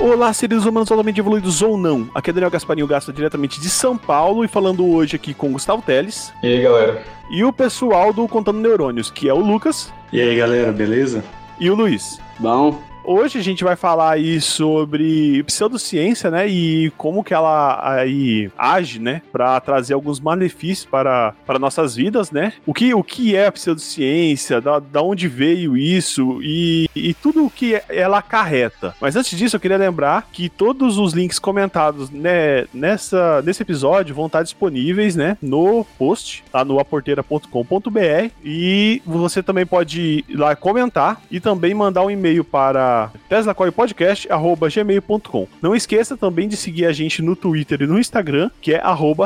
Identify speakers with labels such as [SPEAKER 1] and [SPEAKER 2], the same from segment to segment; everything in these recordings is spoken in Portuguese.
[SPEAKER 1] Olá, seres humanos altamente evoluídos ou não. Aqui é Daniel Gasparinho Gasta diretamente de São Paulo e falando hoje aqui com o Gustavo Teles.
[SPEAKER 2] E aí, galera?
[SPEAKER 1] E o pessoal do Contando Neurônios, que é o Lucas.
[SPEAKER 3] E aí, galera, beleza?
[SPEAKER 1] E o Luiz.
[SPEAKER 4] Bom.
[SPEAKER 1] Hoje a gente vai falar aí sobre pseudociência, né? E como que ela aí age, né? Para trazer alguns malefícios para, para nossas vidas, né? O que, o que é a pseudociência, da, da onde veio isso e, e tudo o que ela acarreta. Mas antes disso, eu queria lembrar que todos os links comentados né, nessa, nesse episódio vão estar disponíveis, né? No post, lá no aporteira.com.br. E você também pode ir lá comentar e também mandar um e-mail para teslacoilpodcast.gmail.com. Não esqueça também de seguir a gente no Twitter e no Instagram, que é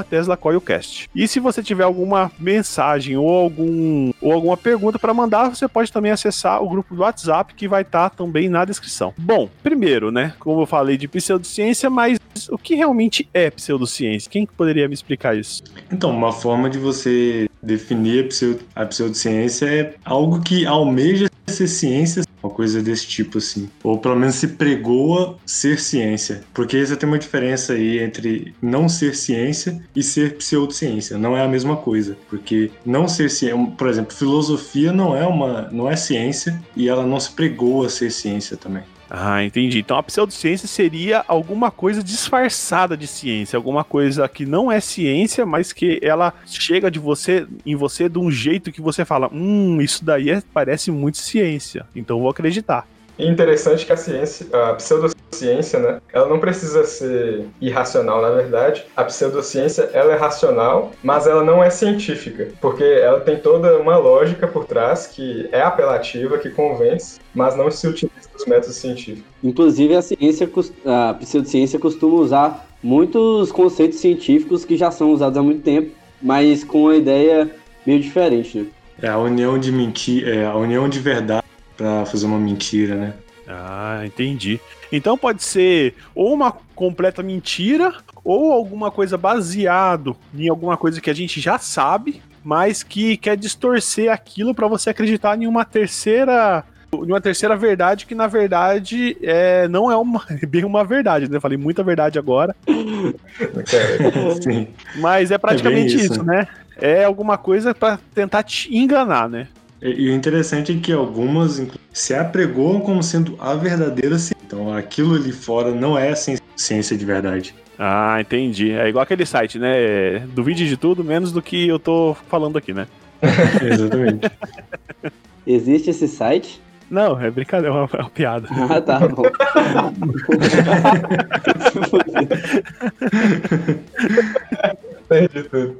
[SPEAKER 1] teslacoilcast. E se você tiver alguma mensagem ou, algum, ou alguma pergunta para mandar, você pode também acessar o grupo do WhatsApp, que vai estar tá também na descrição. Bom, primeiro, né, como eu falei de pseudociência, mas o que realmente é pseudociência? Quem poderia me explicar isso?
[SPEAKER 3] Então, uma forma de você definir a, pseudociência é algo que almeja ser ciência, uma coisa desse tipo assim. Ou pelo menos se pregoa ser ciência. Porque você tem uma diferença aí entre não ser ciência e ser pseudociência. Não é a mesma coisa. Porque não ser ciência, por exemplo, filosofia não é uma não é ciência e ela não se pregoa ser ciência também.
[SPEAKER 1] Ah, entendi. Então a pseudociência seria alguma coisa disfarçada de ciência, alguma coisa que não é ciência, mas que ela chega de você em você de um jeito que você fala: "Hum, isso daí é, parece muito ciência". Então vou acreditar.
[SPEAKER 2] É interessante que a ciência, a pseudociência, né, ela não precisa ser irracional, na verdade. A pseudociência, ela é racional, mas ela não é científica, porque ela tem toda uma lógica por trás que é apelativa, que convence, mas não se utiliza os métodos científicos.
[SPEAKER 4] Inclusive, a ciência, a pseudociência costuma usar muitos conceitos científicos que já são usados há muito tempo, mas com uma ideia meio diferente, né?
[SPEAKER 3] É a união de mentir, é a união de verdade para fazer uma mentira, né?
[SPEAKER 1] Ah, entendi. Então pode ser ou uma completa mentira ou alguma coisa baseado em alguma coisa que a gente já sabe, mas que quer distorcer aquilo para você acreditar em uma terceira em uma terceira verdade que na verdade é, não é uma, bem uma verdade, né? Falei muita verdade agora. Mas é praticamente é isso, isso, né? É alguma coisa para tentar te enganar, né?
[SPEAKER 3] E o interessante é que algumas se apregoam como sendo a verdadeira ciência. Então aquilo ali fora não é ciência de verdade.
[SPEAKER 1] Ah, entendi. É igual aquele site, né? Duvide de tudo, menos do que eu tô falando aqui, né?
[SPEAKER 3] Exatamente.
[SPEAKER 4] Existe esse site?
[SPEAKER 1] Não, é brincadeira, é uma, é uma piada.
[SPEAKER 4] Ah, tá bom.
[SPEAKER 2] Entendi tudo.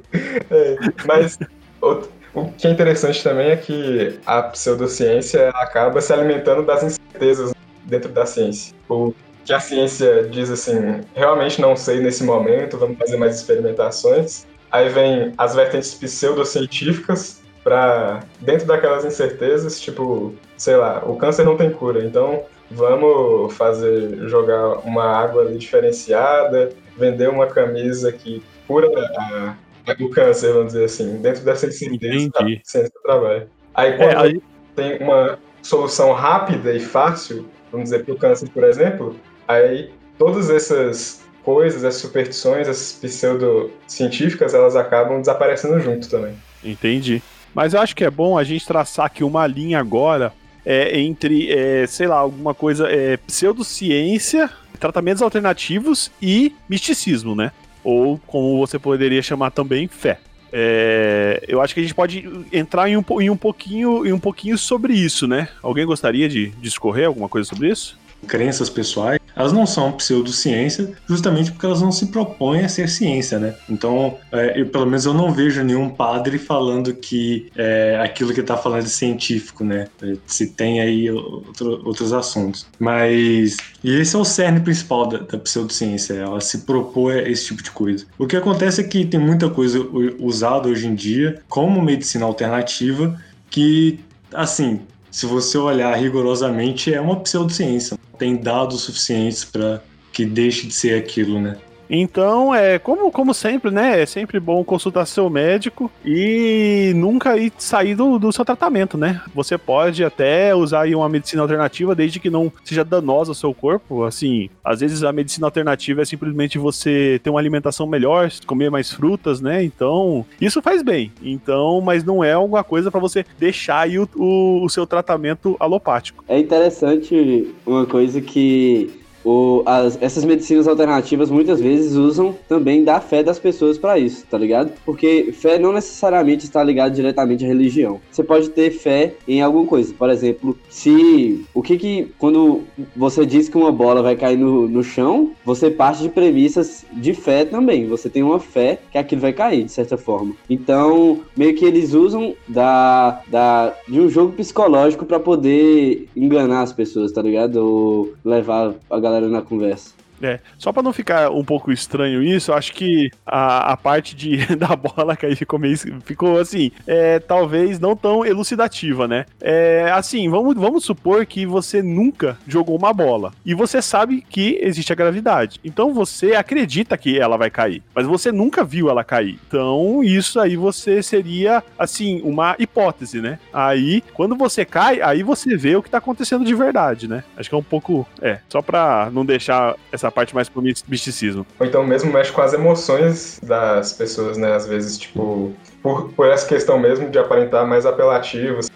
[SPEAKER 2] É, mas outro, o que é interessante também é que a pseudociência acaba se alimentando das incertezas dentro da ciência. O que a ciência diz assim, realmente não sei nesse momento, vamos fazer mais experimentações. Aí vem as vertentes pseudocientíficas para dentro daquelas incertezas, tipo, sei lá, o câncer não tem cura, então vamos fazer jogar uma água diferenciada, vender uma camisa que cura a o câncer, vamos dizer assim, dentro dessa ciência do trabalho. Aí é, quando é, aí... tem uma solução rápida e fácil, vamos dizer, para o câncer, por exemplo, aí todas essas coisas, essas superstições, essas pseudocientíficas, elas acabam desaparecendo junto também.
[SPEAKER 1] Entendi. Mas eu acho que é bom a gente traçar aqui uma linha agora é, entre, é, sei lá, alguma coisa, é, pseudociência, tratamentos alternativos e misticismo, né? ou como você poderia chamar também, fé. É, eu acho que a gente pode entrar em um, em um, pouquinho, em um pouquinho sobre isso, né? Alguém gostaria de discorrer alguma coisa sobre isso?
[SPEAKER 3] crenças pessoais, elas não são pseudociência justamente porque elas não se propõem a ser ciência, né? Então, é, eu, pelo menos eu não vejo nenhum padre falando que é, aquilo que está falando é científico, né? Se tem aí outro, outros assuntos. Mas, e esse é o cerne principal da, da pseudociência, ela se propõe a esse tipo de coisa. O que acontece é que tem muita coisa usada hoje em dia como medicina alternativa que, assim, se você olhar rigorosamente, é uma pseudociência. Tem dados suficientes para que deixe de ser aquilo, né?
[SPEAKER 1] Então, é como, como sempre, né? É sempre bom consultar seu médico e nunca ir sair do, do seu tratamento, né? Você pode até usar aí uma medicina alternativa desde que não seja danosa ao seu corpo. Assim, às vezes a medicina alternativa é simplesmente você ter uma alimentação melhor, comer mais frutas, né? Então, isso faz bem. Então, mas não é alguma coisa para você deixar aí o, o, o seu tratamento alopático.
[SPEAKER 4] É interessante uma coisa que o, as, essas medicinas alternativas muitas vezes usam também da fé das pessoas para isso, tá ligado? Porque fé não necessariamente está ligada diretamente à religião. Você pode ter fé em alguma coisa. Por exemplo, se o que que quando você diz que uma bola vai cair no, no chão, você parte de premissas de fé também. Você tem uma fé que aquilo vai cair de certa forma. Então meio que eles usam da, da de um jogo psicológico para poder enganar as pessoas, tá ligado? Ou levar a galera galera na conversa.
[SPEAKER 1] É, só para não ficar um pouco estranho isso, acho que a, a parte de, da bola cair ficou meio, ficou assim, é, talvez não tão elucidativa, né? É, assim, vamos, vamos supor que você nunca jogou uma bola e você sabe que existe a gravidade. Então você acredita que ela vai cair, mas você nunca viu ela cair. Então isso aí você seria, assim, uma hipótese, né? Aí, quando você cai, aí você vê o que tá acontecendo de verdade, né? Acho que é um pouco, é, só pra não deixar essa parte mais pro misticismo.
[SPEAKER 2] Ou então mesmo mexe com as emoções das pessoas, né? Às vezes, tipo, por, por essa questão mesmo de aparentar mais apelativos,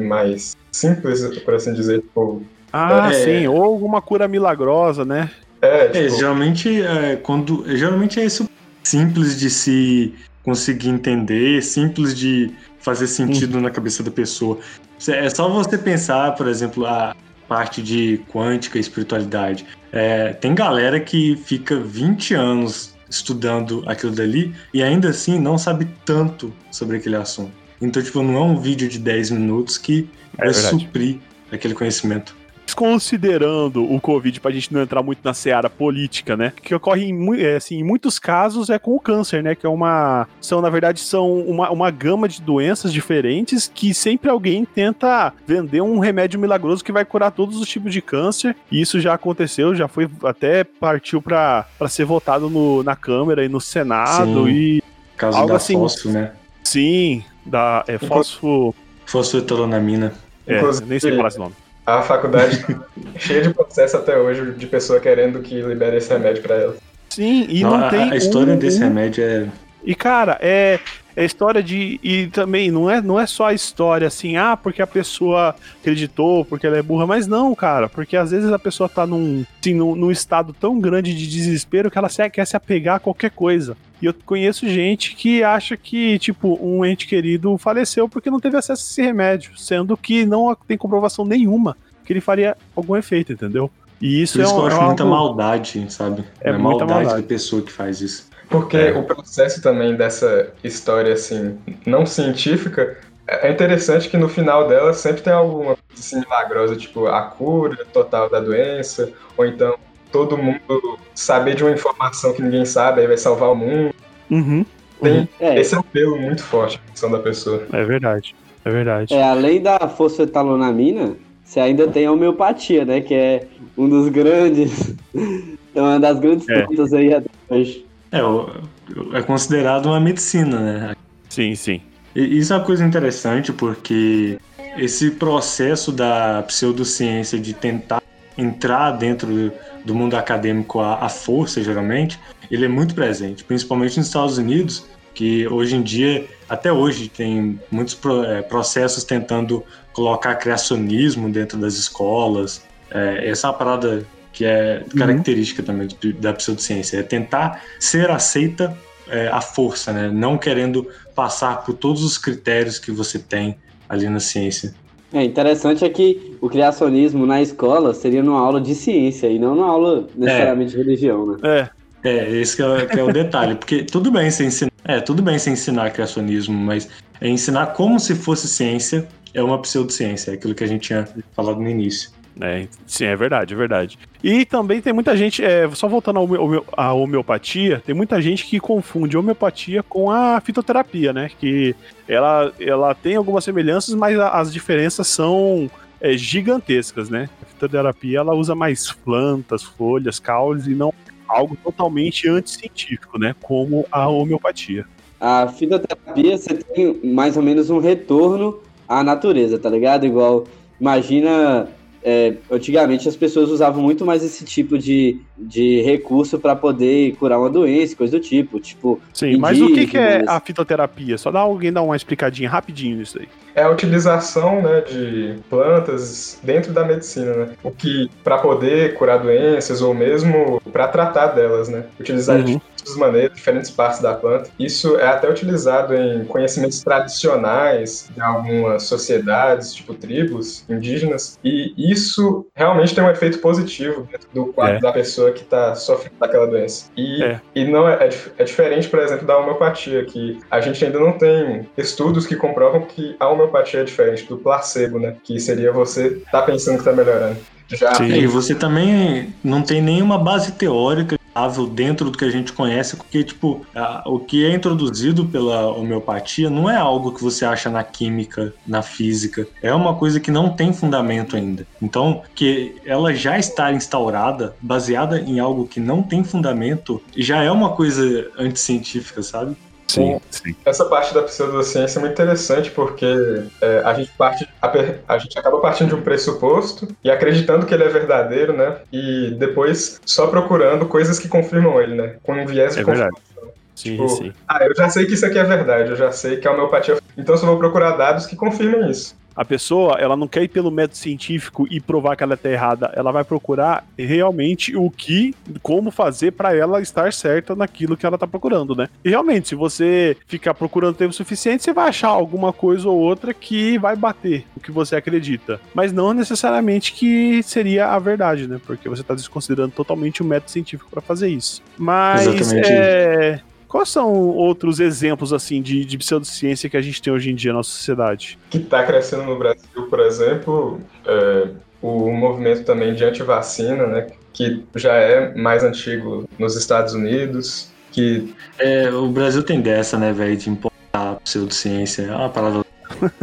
[SPEAKER 2] mais simples, por assim dizer, tipo.
[SPEAKER 1] Ah, é, sim, ou alguma cura milagrosa, né?
[SPEAKER 3] É, é tipo... é geralmente é, quando. Geralmente é isso simples de se conseguir entender, simples de fazer sentido hum. na cabeça da pessoa. É só você pensar, por exemplo, a parte de quântica e espiritualidade. É, tem galera que fica 20 anos estudando aquilo dali e ainda assim não sabe tanto sobre aquele assunto. Então, tipo, não é um vídeo de 10 minutos que é vai suprir aquele conhecimento
[SPEAKER 1] desconsiderando o Covid, pra gente não entrar muito na seara política, né? Que ocorre em, é, assim, em muitos casos é com o câncer, né? Que é uma. São, na verdade, são uma, uma gama de doenças diferentes que sempre alguém tenta vender um remédio milagroso que vai curar todos os tipos de câncer. E isso já aconteceu, já foi até partiu para ser votado no, na Câmara e no Senado. Sim. E.
[SPEAKER 3] Caso algo da assim, fósforo, né?
[SPEAKER 1] Sim, da é, fósforo.
[SPEAKER 3] Fosfetolonamina.
[SPEAKER 1] É, nem sei falar esse nome.
[SPEAKER 2] A faculdade tá cheia de processo até hoje de pessoa querendo que libere esse remédio para ela.
[SPEAKER 1] Sim, e não, não tem.
[SPEAKER 3] A história um, desse remédio é.
[SPEAKER 1] E cara, é, é história de. E também não é, não é só a história assim, ah, porque a pessoa acreditou, porque ela é burra, mas não, cara, porque às vezes a pessoa tá num, assim, num, num estado tão grande de desespero que ela se, quer se apegar a qualquer coisa. E eu conheço gente que acha que, tipo, um ente querido faleceu porque não teve acesso a esse remédio, sendo que não tem comprovação nenhuma que ele faria algum efeito, entendeu?
[SPEAKER 3] E isso, isso é, um, que eu acho é muita maldade, sabe? É, é muita maldade, maldade da pessoa que faz isso.
[SPEAKER 2] Porque é. o processo também dessa história, assim, não científica, é interessante que no final dela sempre tem alguma coisa assim, milagrosa, tipo a cura total da doença, ou então todo mundo saber de uma informação que ninguém sabe, aí vai salvar o mundo.
[SPEAKER 1] Uhum.
[SPEAKER 2] Tem
[SPEAKER 1] uhum.
[SPEAKER 2] É. esse apelo muito forte na questão da pessoa.
[SPEAKER 1] É verdade. É verdade.
[SPEAKER 4] É, além da fosfetalonamina, você ainda tem a homeopatia, né? Que é um dos grandes. uma das grandes é. aí até hoje.
[SPEAKER 3] É, é considerado uma medicina, né?
[SPEAKER 1] Sim, sim.
[SPEAKER 3] E isso é uma coisa interessante porque esse processo da pseudociência de tentar entrar dentro do mundo acadêmico à, força, geralmente, ele é muito presente, principalmente nos Estados Unidos, que hoje em dia, até hoje, tem muitos é, processos tentando colocar criacionismo dentro das escolas. É, essa parada que é uhum. característica uhum. também da pseudociência, é tentar ser aceita é, à força, né? não querendo passar por todos os critérios que você tem ali na ciência.
[SPEAKER 4] É interessante é que o criacionismo na escola seria numa aula de ciência e não numa aula necessariamente é. de religião, né?
[SPEAKER 1] É.
[SPEAKER 3] É, esse que é, que é o detalhe, porque tudo bem você ensinar, é, tudo bem você ensinar criacionismo, mas é ensinar como se fosse ciência é uma pseudociência, é aquilo que a gente tinha falado no início.
[SPEAKER 1] É, sim, é verdade, é verdade. E também tem muita gente, é, só voltando à homeopatia, tem muita gente que confunde homeopatia com a fitoterapia, né? Que ela, ela tem algumas semelhanças, mas as diferenças são é, gigantescas, né? A fitoterapia ela usa mais plantas, folhas, caules e não algo totalmente anticientífico, né? Como a homeopatia.
[SPEAKER 4] A fitoterapia, você tem mais ou menos um retorno à natureza, tá ligado? Igual, imagina é, antigamente as pessoas usavam muito mais esse tipo de, de recurso para poder curar uma doença, coisa do tipo. tipo
[SPEAKER 1] Sim, mas o que, que é a fitoterapia? Só dá alguém dar uma explicadinha rapidinho nisso aí.
[SPEAKER 2] É a utilização né, de plantas dentro da medicina, né? O que para poder curar doenças ou mesmo para tratar delas, né? Utilizar uhum. de diferentes maneiras, diferentes partes da planta. Isso é até utilizado em conhecimentos tradicionais de algumas sociedades, tipo tribos indígenas, e isso realmente tem um efeito positivo dentro do quadro é. da pessoa que está sofrendo daquela doença. E, é. e não é, é, é, diferente, por exemplo, da homeopatia, que a gente ainda não tem estudos que comprovam que a homeopatia é diferente do placebo, né? Que seria você estar tá pensando que está melhorando.
[SPEAKER 3] Já... Sim. E você também não tem nenhuma base teórica dentro do que a gente conhece, porque, tipo, a, o que é introduzido pela homeopatia não é algo que você acha na química, na física. É uma coisa que não tem fundamento ainda. Então, que ela já está instaurada, baseada em algo que não tem fundamento, já é uma coisa anticientífica, sabe?
[SPEAKER 2] Sim, sim. Essa parte da pseudociência é muito interessante porque é, a, gente parte, a, a, gente acaba partindo de um pressuposto e acreditando que ele é verdadeiro, né? E depois só procurando coisas que confirmam ele, né? Com um viés de é confirmação. Sim, tipo, sim. Ah, eu já sei que isso aqui é verdade, eu já sei que a homeopatia. Então só vou procurar dados que confirmem isso.
[SPEAKER 1] A pessoa, ela não quer ir pelo método científico e provar que ela está errada. Ela vai procurar realmente o que, como fazer para ela estar certa naquilo que ela está procurando, né? E realmente, se você ficar procurando tempo suficiente, você vai achar alguma coisa ou outra que vai bater o que você acredita. Mas não necessariamente que seria a verdade, né? Porque você está desconsiderando totalmente o método científico para fazer isso. Mas é, Quais são outros exemplos assim de, de pseudociência que a gente tem hoje em dia na nossa sociedade?
[SPEAKER 2] Que está crescendo no Brasil, por exemplo, é, o movimento também de antivacina, né, que já é mais antigo nos Estados Unidos. Que...
[SPEAKER 3] É, o Brasil tem dessa, né, velho, de importar pseudociência. É uma palavra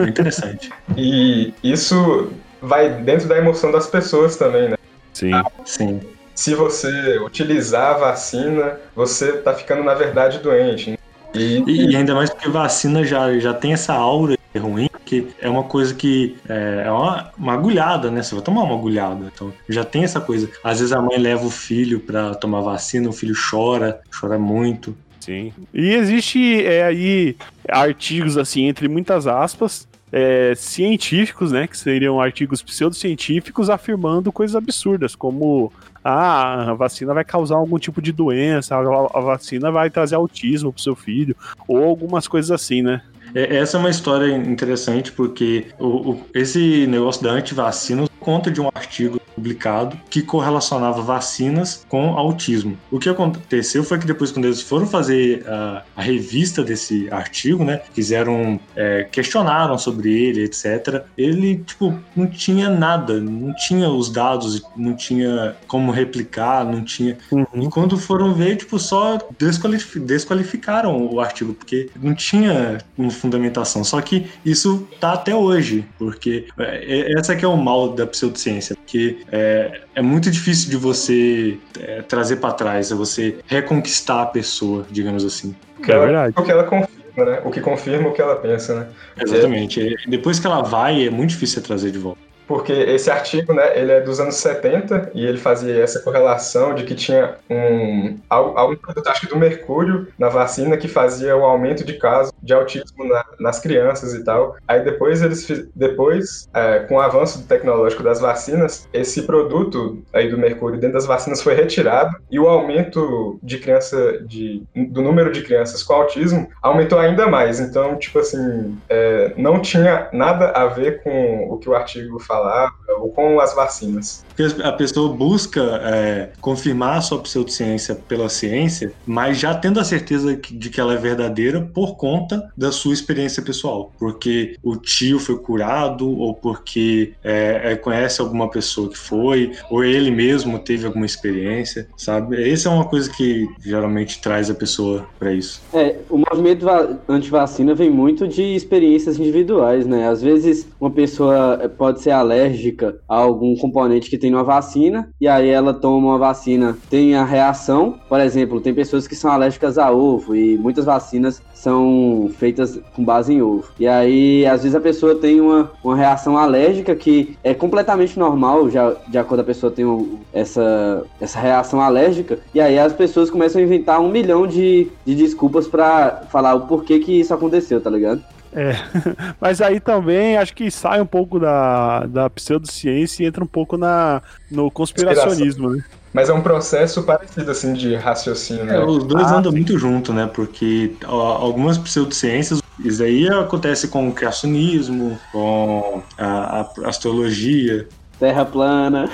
[SPEAKER 3] interessante.
[SPEAKER 2] e isso vai dentro da emoção das pessoas também, né?
[SPEAKER 3] Sim. Sim
[SPEAKER 2] se você utilizar a vacina, você está ficando, na verdade, doente.
[SPEAKER 3] E, e, ainda mais porque vacina já, já tem essa aura ruim, que é uma coisa que é, é uma, uma, agulhada, né? Você vai tomar uma agulhada. Então já tem essa coisa. Às vezes a mãe leva o filho para tomar vacina, o filho chora, chora muito.
[SPEAKER 1] Sim. E existe é, aí artigos, assim, entre muitas aspas, é, científicos, né, que seriam artigos pseudocientíficos afirmando coisas absurdas, como ah, a vacina vai causar algum tipo de doença, a, vacina vai trazer autismo pro seu filho, ou algumas coisas assim, né?
[SPEAKER 3] É, essa é uma história interessante porque o, o, esse negócio da antivacina conta de um artigo publicado que correlacionava vacinas com autismo. O que aconteceu foi que depois, quando eles foram fazer a, a revista desse artigo, né, fizeram, é, questionaram sobre ele, etc. Ele, tipo, não tinha nada, não tinha os dados, não tinha como replicar, não tinha. Uhum. E quando foram ver, tipo, só desqualif desqualificaram o artigo, porque não tinha uma fundamentação. Só que isso tá até hoje, porque é, essa é que é o mal da pseudociência, porque é, é muito difícil de você é, trazer para trás, é você reconquistar a pessoa, digamos assim.
[SPEAKER 2] É, é verdade. O que ela confirma, né? O que confirma o que ela pensa, né?
[SPEAKER 3] Exatamente. Depois que ela vai, é muito difícil você trazer de volta
[SPEAKER 2] porque esse artigo, né, ele é dos anos 70 e ele fazia essa correlação de que tinha um algum produto, acho que do mercúrio na vacina que fazia o aumento de casos de autismo na, nas crianças e tal. Aí depois eles depois é, com o avanço tecnológico das vacinas, esse produto aí do mercúrio dentro das vacinas foi retirado e o aumento de criança de do número de crianças com autismo aumentou ainda mais. Então, tipo assim, é, não tinha nada a ver com o que o artigo fala falar, ou com as vacinas.
[SPEAKER 3] A pessoa busca é, confirmar a sua pseudociência pela ciência, mas já tendo a certeza de que ela é verdadeira por conta da sua experiência pessoal. Porque o tio foi curado, ou porque é, é, conhece alguma pessoa que foi, ou ele mesmo teve alguma experiência, sabe? Essa é uma coisa que geralmente traz a pessoa para isso.
[SPEAKER 4] É, o movimento anti-vacina vem muito de experiências individuais, né? Às vezes uma pessoa pode ser a alérgica a algum componente que tem numa vacina, e aí ela toma uma vacina, tem a reação. Por exemplo, tem pessoas que são alérgicas a ovo, e muitas vacinas são feitas com base em ovo. E aí, às vezes, a pessoa tem uma, uma reação alérgica que é completamente normal, já de acordo a pessoa tem um, essa, essa reação alérgica, e aí as pessoas começam a inventar um milhão de, de desculpas para falar o porquê que isso aconteceu, tá ligado?
[SPEAKER 1] É, mas aí também acho que sai um pouco da, da pseudociência e entra um pouco na, no conspiracionismo, né?
[SPEAKER 2] Mas é um processo parecido, assim, de raciocínio, né?
[SPEAKER 3] É, os dois ah, andam sim. muito junto, né? Porque ó, algumas pseudociências, isso aí acontece com o criacionismo, com a, a astrologia.
[SPEAKER 4] Terra plana.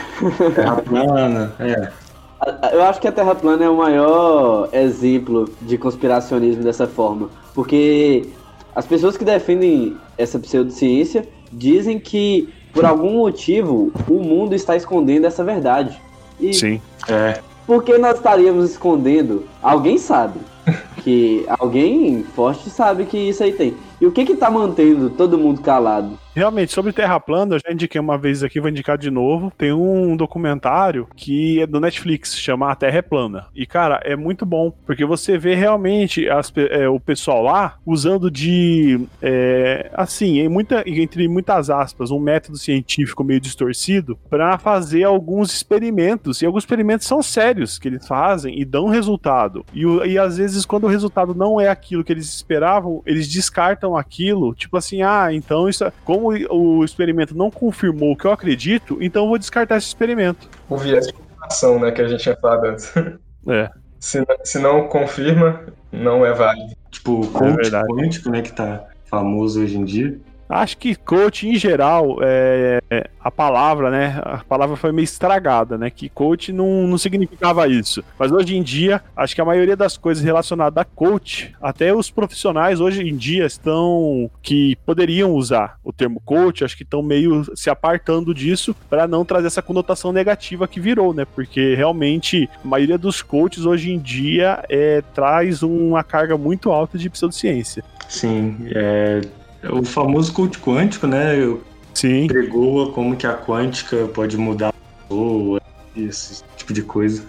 [SPEAKER 3] Terra plana, é.
[SPEAKER 4] Eu acho que a Terra plana é o maior exemplo de conspiracionismo dessa forma. Porque as pessoas que defendem essa pseudociência dizem que, por algum motivo, o mundo está escondendo essa verdade.
[SPEAKER 1] E Sim.
[SPEAKER 3] É.
[SPEAKER 4] Por que nós estaríamos escondendo? Alguém sabe. Que alguém forte sabe que isso aí tem. E o que que tá mantendo todo mundo calado?
[SPEAKER 1] Realmente, sobre Terra plana, eu já indiquei uma vez aqui, vou indicar de novo. Tem um documentário que é do Netflix, chama A Terra é Plana. E, cara, é muito bom, porque você vê realmente as, é, o pessoal lá usando de, é, assim, em muita, entre muitas aspas, um método científico meio distorcido para fazer alguns experimentos. E alguns experimentos são sérios que eles fazem e dão resultado. E, e às vezes, quando o resultado não é aquilo que eles esperavam, eles descartam aquilo, tipo assim, ah, então isso. É, como o experimento não confirmou o que eu acredito, então eu vou descartar esse experimento.
[SPEAKER 2] O viés de confirmação, né, que a gente tinha falado antes.
[SPEAKER 1] É.
[SPEAKER 2] Se, se não confirma, não é válido.
[SPEAKER 3] Tipo, o coach é quântico, né, que tá famoso hoje em dia.
[SPEAKER 1] Acho que coach, em geral, é, a palavra, né? A palavra foi meio estragada, né? Que coach não, não significava isso. Mas hoje em dia, acho que a maioria das coisas relacionadas a coach, até os profissionais hoje em dia estão que poderiam usar o termo coach, acho que estão meio se apartando disso para não trazer essa conotação negativa que virou, né? Porque realmente a maioria dos coaches hoje em dia é, traz uma carga muito alta de pseudociência.
[SPEAKER 3] Sim, é, o famoso coach quântico, né?
[SPEAKER 1] Sim.
[SPEAKER 3] Pregou como que a quântica pode mudar a pessoa, esse tipo de coisa.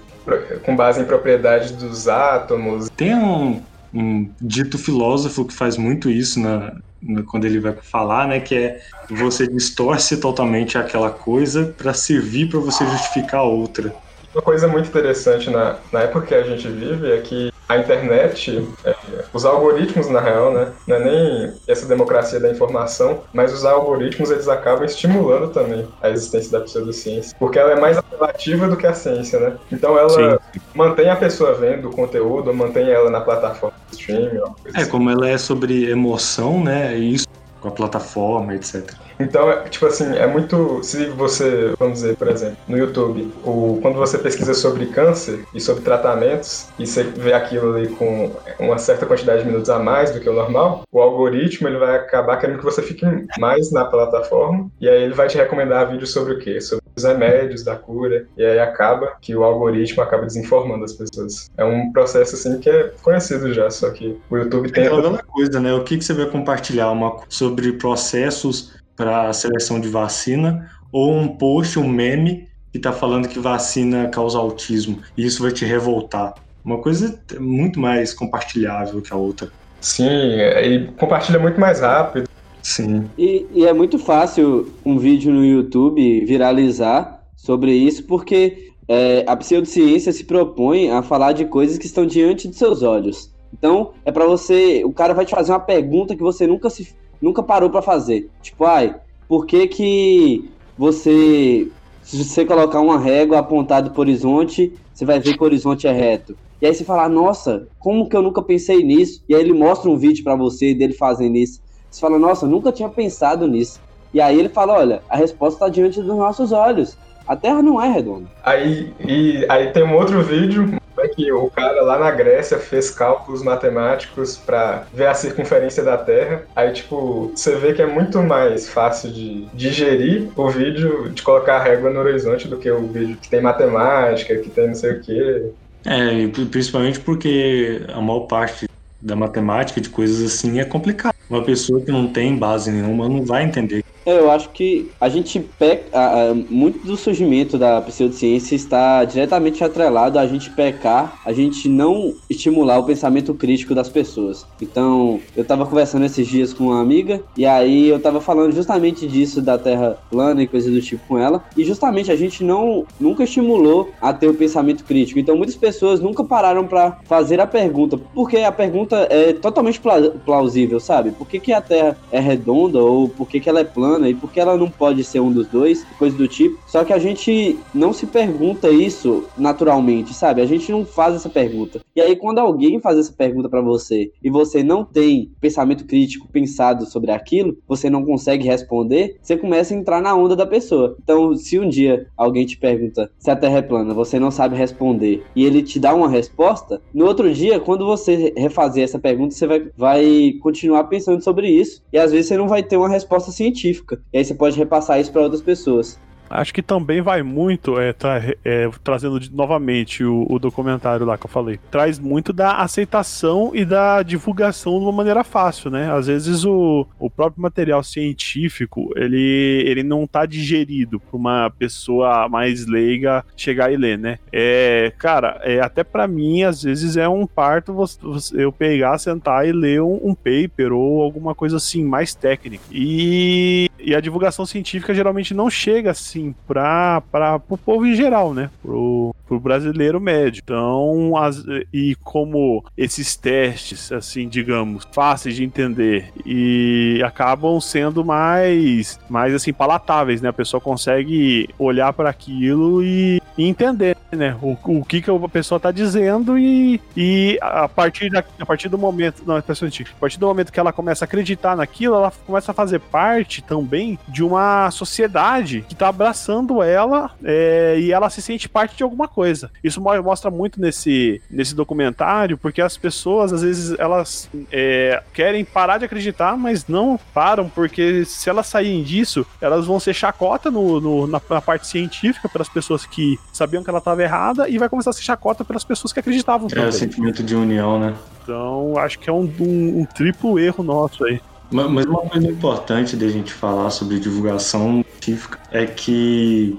[SPEAKER 2] Com base em propriedades dos átomos.
[SPEAKER 3] Tem um, um dito filósofo que faz muito isso na, na, quando ele vai falar, né? Que é você distorce totalmente aquela coisa para servir para você justificar outra.
[SPEAKER 2] Uma coisa muito interessante na, na época que a gente vive é que a internet, é, os algoritmos na real, né, não é nem essa democracia da informação, mas os algoritmos eles acabam estimulando também a existência da pseudociência, porque ela é mais apelativa do que a ciência, né? Então ela Sim. mantém a pessoa vendo o conteúdo, mantém ela na plataforma de streaming.
[SPEAKER 3] É, assim. como ela é sobre emoção, né, isso com a plataforma, etc.
[SPEAKER 2] Então, é, tipo assim, é muito. Se você, vamos dizer, por exemplo, no YouTube, o, quando você pesquisa sobre câncer e sobre tratamentos, e você vê aquilo ali com uma certa quantidade de minutos a mais do que o normal, o algoritmo ele vai acabar querendo que você fique mais na plataforma, e aí ele vai te recomendar vídeos sobre o quê? Sobre os remédios da cura, e aí acaba que o algoritmo acaba desinformando as pessoas. É um processo assim que é conhecido já, só que o YouTube tem. É
[SPEAKER 3] aquela coisa, né? O que, que você vai compartilhar? Uma, sobre processos para a seleção de vacina ou um post, um meme que está falando que vacina causa autismo e isso vai te revoltar. Uma coisa muito mais compartilhável que a outra.
[SPEAKER 2] Sim, e compartilha muito mais rápido.
[SPEAKER 3] Sim.
[SPEAKER 4] E, e é muito fácil um vídeo no YouTube viralizar sobre isso, porque é, a pseudociência se propõe a falar de coisas que estão diante de seus olhos. Então, é para você. O cara vai te fazer uma pergunta que você nunca se nunca parou para fazer. Tipo, ai, por que que você se você colocar uma régua apontada para o horizonte, você vai ver que o horizonte é reto. E aí você fala, nossa, como que eu nunca pensei nisso? E aí ele mostra um vídeo para você dele fazendo isso. Você fala, nossa, nunca tinha pensado nisso. E aí ele fala, olha, a resposta está diante dos nossos olhos. A Terra não é redonda.
[SPEAKER 2] Aí, e, aí tem um outro vídeo é que o cara lá na Grécia fez cálculos matemáticos para ver a circunferência da Terra. Aí, tipo, você vê que é muito mais fácil de digerir o vídeo de colocar a régua no horizonte do que o vídeo que tem matemática, que tem não sei o quê.
[SPEAKER 3] É, principalmente porque a maior parte da matemática, de coisas assim, é complicado. Uma pessoa que não tem base nenhuma não vai entender
[SPEAKER 4] eu acho que a gente peca. muito do surgimento da pseudociência está diretamente atrelado a gente pecar, a gente não estimular o pensamento crítico das pessoas. Então, eu estava conversando esses dias com uma amiga, e aí eu estava falando justamente disso da Terra plana e coisa do tipo com ela, e justamente a gente não nunca estimulou a ter o pensamento crítico. Então, muitas pessoas nunca pararam para fazer a pergunta, porque a pergunta é totalmente plausível, sabe? Por que, que a Terra é redonda ou por que, que ela é plana e por que ela não pode ser um dos dois, coisa do tipo. Só que a gente não se pergunta isso naturalmente, sabe? A gente não faz essa pergunta. E aí, quando alguém faz essa pergunta para você e você não tem pensamento crítico pensado sobre aquilo, você não consegue responder, você começa a entrar na onda da pessoa. Então, se um dia alguém te pergunta se a Terra é plana, você não sabe responder e ele te dá uma resposta, no outro dia, quando você refazer essa pergunta, você vai, vai continuar pensando sobre isso e às vezes você não vai ter uma resposta científica. E aí você pode repassar isso para outras pessoas.
[SPEAKER 1] Acho que também vai muito, é, tra é, trazendo novamente o, o, documentário lá que eu falei, traz muito da aceitação e da divulgação de uma maneira fácil, né? Às vezes o, o próprio material científico, ele, ele não tá digerido para uma pessoa mais leiga chegar e ler, né? É, cara, é, até para mim, às vezes é um parto você, eu pegar, sentar e ler um, um paper ou alguma coisa assim, mais técnica. E, e a divulgação científica geralmente não chega assim assim, para o povo em geral, né? Pro, pro brasileiro médio. Então, as, e como esses testes, assim, digamos, fáceis de entender e acabam sendo mais, mais assim, palatáveis, né? A pessoa consegue olhar para aquilo e, e entender, né? O, o que, que a pessoa está dizendo e, e a, partir da, a partir do momento, não, é a partir do momento que ela começa a acreditar naquilo, ela começa a fazer parte também de uma sociedade que está abraçando ela é, e ela se sente parte de alguma coisa. Isso mostra muito nesse, nesse documentário, porque as pessoas, às vezes, elas é, querem parar de acreditar, mas não param, porque se elas saírem disso, elas vão ser chacota no, no na, na, parte científica pelas pessoas que sabiam que ela estava errada e vai começar a ser chacota pelas pessoas que acreditavam.
[SPEAKER 3] É o sentimento de união, né?
[SPEAKER 1] Então, acho que é um, um, um triplo erro nosso aí.
[SPEAKER 3] Mas uma coisa importante da gente falar sobre divulgação científica é que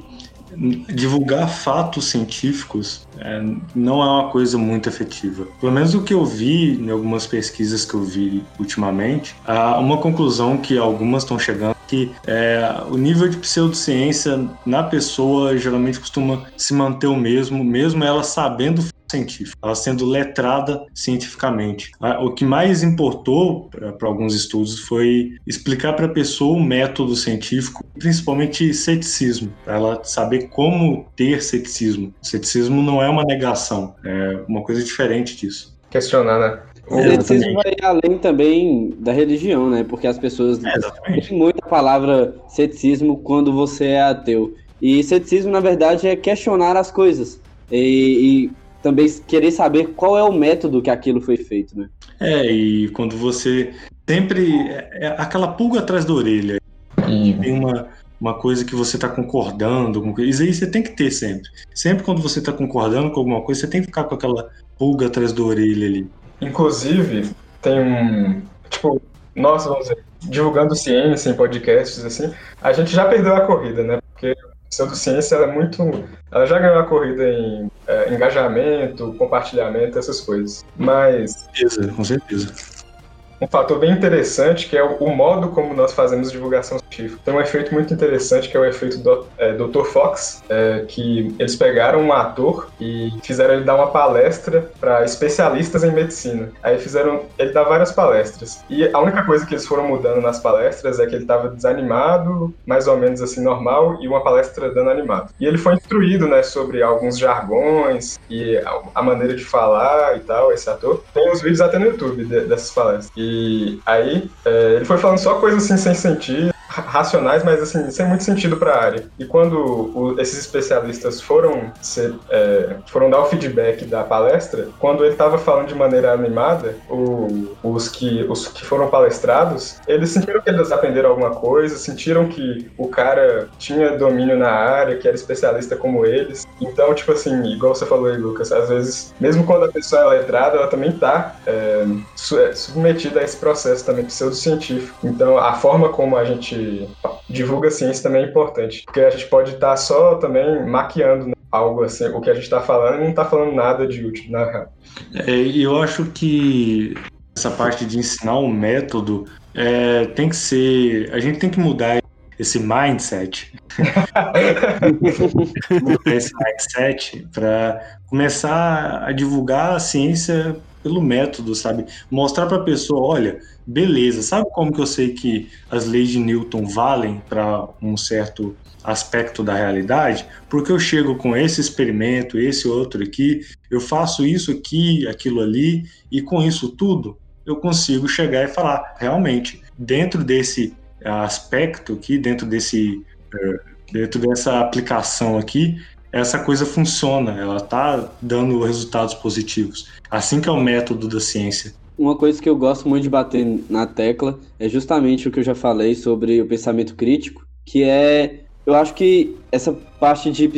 [SPEAKER 3] divulgar fatos científicos é, não é uma coisa muito efetiva. Pelo menos o que eu vi em algumas pesquisas que eu vi ultimamente, há uma conclusão que algumas estão chegando que é, o nível de pseudociência na pessoa geralmente costuma se manter o mesmo, mesmo ela sabendo científico, ela sendo letrada cientificamente. O que mais importou para alguns estudos foi explicar para a pessoa o método científico, principalmente ceticismo, para ela saber como ter ceticismo. ceticismo não é uma negação, é uma coisa diferente disso.
[SPEAKER 2] Questionar, né?
[SPEAKER 4] O ceticismo vai além também da religião, né? Porque as pessoas é, têm muita palavra ceticismo quando você é ateu. E ceticismo, na verdade, é questionar as coisas. E, e também querer saber qual é o método que aquilo foi feito, né?
[SPEAKER 3] É, e quando você sempre. É, é aquela pulga atrás da orelha. E... Tem uma, uma coisa que você está concordando, isso aí você tem que ter sempre. Sempre quando você está concordando com alguma coisa, você tem que ficar com aquela pulga atrás da orelha ali.
[SPEAKER 2] Inclusive, tem um. Tipo, nós, vamos dizer, divulgando ciência em podcasts, assim, a gente já perdeu a corrida, né? Porque pseudociência ela é muito. Ela já ganhou a corrida em é, engajamento, compartilhamento, essas coisas. Mas.
[SPEAKER 3] Com certeza, com certeza
[SPEAKER 2] um fator bem interessante que é o, modo como nós fazemos divulgação científica. Tem um efeito muito interessante que é o efeito do é, Dr. Fox, é, que eles pegaram um ator e fizeram ele dar uma palestra para especialistas em medicina. Aí fizeram ele dar várias palestras. E a única coisa que eles foram mudando nas palestras é que ele estava desanimado, mais ou menos assim normal, e uma palestra dando animado. E ele foi instruído, né, sobre alguns jargões e a, a maneira de falar e tal, esse ator. Tem os vídeos até no YouTube de, dessas palestras. E e aí, é, ele foi falando só coisas assim sem sentido, racionais, mas assim, sem muito sentido para a área. E quando o, esses especialistas foram, ser, é, foram dar o feedback da palestra, quando ele estava falando de maneira animada, o, os, que, os que foram palestrados, eles sentiram que eles aprenderam alguma coisa, sentiram que o cara tinha domínio na área, que era especialista como eles. Então, tipo assim, igual você falou aí, Lucas, às vezes, mesmo quando a pessoa é letrada, ela também está é, é, submetida a esse processo também pseudocientífico. Então, a forma como a gente gente divulga ciência também é importante, porque a gente pode estar tá só também maquiando né, algo assim, o que a gente está falando e não está falando nada de útil, na real.
[SPEAKER 3] É, e eu acho que essa parte de ensinar o método é, tem que ser. A gente tem que mudar esse mindset. mudar esse mindset para começar a divulgar a ciência pelo método, sabe? Mostrar para a pessoa, olha, beleza, sabe como que eu sei que as leis de Newton valem para um certo aspecto da realidade? Porque eu chego com esse experimento, esse outro aqui, eu faço isso aqui, aquilo ali, e com isso tudo eu consigo chegar e falar, realmente, dentro desse aspecto aqui, dentro desse eh, dentro dessa aplicação aqui, essa coisa funciona, ela está dando resultados positivos. Assim que é o método da ciência.
[SPEAKER 4] Uma coisa que eu gosto muito de bater na tecla é justamente o que eu já falei sobre o pensamento crítico, que é, eu acho que essa parte de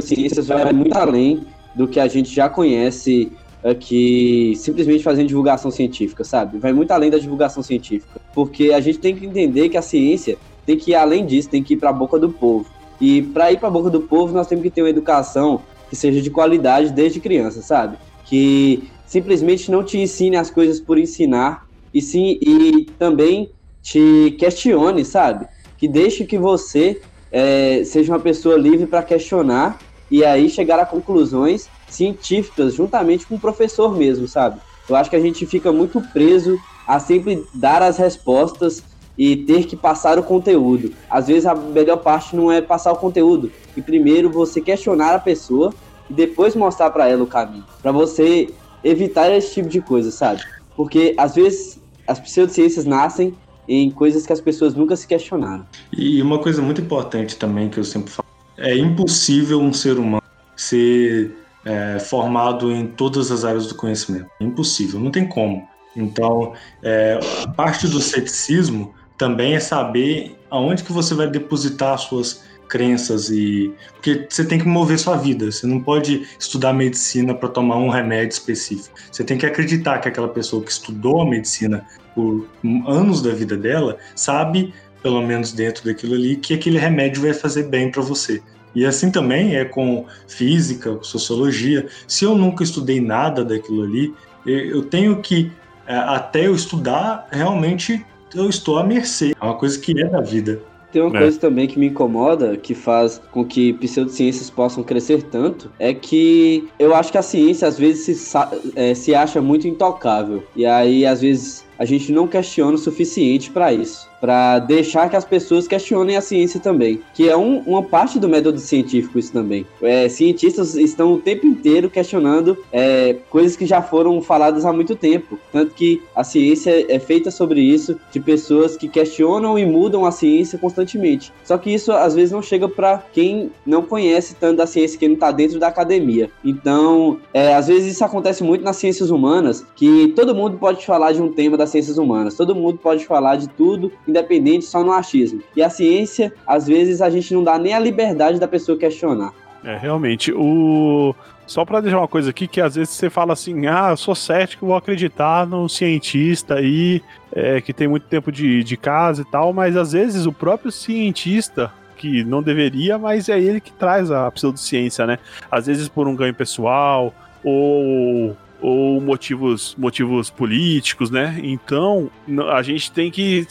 [SPEAKER 4] ciências vai muito além do que a gente já conhece aqui simplesmente fazendo divulgação científica, sabe? Vai muito além da divulgação científica, porque a gente tem que entender que a ciência tem que ir além disso, tem que ir para a boca do povo. E para ir para a boca do povo, nós temos que ter uma educação que seja de qualidade desde criança, sabe? Que simplesmente não te ensine as coisas por ensinar, e sim e também te questione, sabe? Que deixe que você é, seja uma pessoa livre para questionar e aí chegar a conclusões científicas juntamente com o professor mesmo, sabe? Eu acho que a gente fica muito preso a sempre dar as respostas e ter que passar o conteúdo. Às vezes a melhor parte não é passar o conteúdo, e primeiro você questionar a pessoa e depois mostrar para ela o caminho, para você evitar esse tipo de coisa, sabe? Porque às vezes as pseudociências nascem em coisas que as pessoas nunca se questionaram.
[SPEAKER 3] E uma coisa muito importante também que eu sempre falo, é impossível um ser humano ser é, formado em todas as áreas do conhecimento. É impossível, não tem como. Então, é, parte do ceticismo também é saber aonde que você vai depositar as suas crenças e porque você tem que mover sua vida. Você não pode estudar medicina para tomar um remédio específico. Você tem que acreditar que aquela pessoa que estudou a medicina por anos da vida dela sabe, pelo menos dentro daquilo ali, que aquele remédio vai fazer bem para você. E assim também é com física, sociologia. Se eu nunca estudei nada daquilo ali, eu tenho que é, até eu estudar realmente eu estou à mercê. É uma coisa que é da vida.
[SPEAKER 4] Tem uma é. coisa também que me incomoda, que faz com que pseudociências possam crescer tanto, é que eu acho que a ciência às vezes se, é, se acha muito intocável. E aí, às vezes, a gente não questiona o suficiente para isso para deixar que as pessoas questionem a ciência também, que é um, uma parte do método científico isso também. É, cientistas estão o tempo inteiro questionando é, coisas que já foram faladas há muito tempo, tanto que a ciência é feita sobre isso de pessoas que questionam e mudam a ciência constantemente. Só que isso às vezes não chega para quem não conhece tanto da ciência, quem não está dentro da academia. Então, é, às vezes isso acontece muito nas ciências humanas, que todo mundo pode falar de um tema das ciências humanas, todo mundo pode falar de tudo independente só no achismo. E a ciência, às vezes, a gente não dá nem a liberdade da pessoa questionar.
[SPEAKER 1] É, realmente. O. Só para deixar uma coisa aqui, que às vezes você fala assim, ah, eu sou cético, vou acreditar num cientista aí, é, que tem muito tempo de, de casa e tal, mas às vezes o próprio cientista, que não deveria, mas é ele que traz a pseudociência, né? Às vezes por um ganho pessoal, ou ou motivos, motivos políticos, né? Então a gente tem que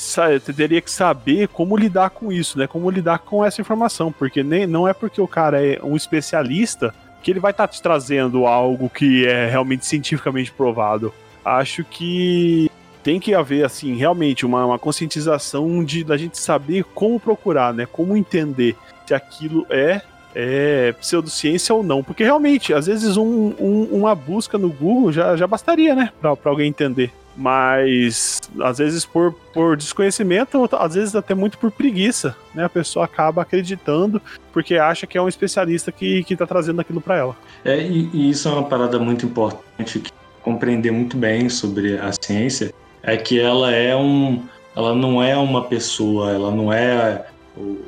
[SPEAKER 1] teria que saber como lidar com isso, né? Como lidar com essa informação, porque nem, não é porque o cara é um especialista que ele vai estar tá te trazendo algo que é realmente cientificamente provado. Acho que tem que haver assim realmente uma, uma conscientização de da gente saber como procurar, né? Como entender se aquilo é é pseudociência ou não. Porque realmente, às vezes um, um, uma busca no Google já, já bastaria, né? Pra alguém entender. Mas às vezes por, por desconhecimento, às vezes até muito por preguiça, né? A pessoa acaba acreditando porque acha que é um especialista que, que tá trazendo aquilo para ela.
[SPEAKER 3] É, e, e, isso é uma parada muito importante que compreender muito bem sobre a ciência é que ela é um ela não é uma pessoa, ela não é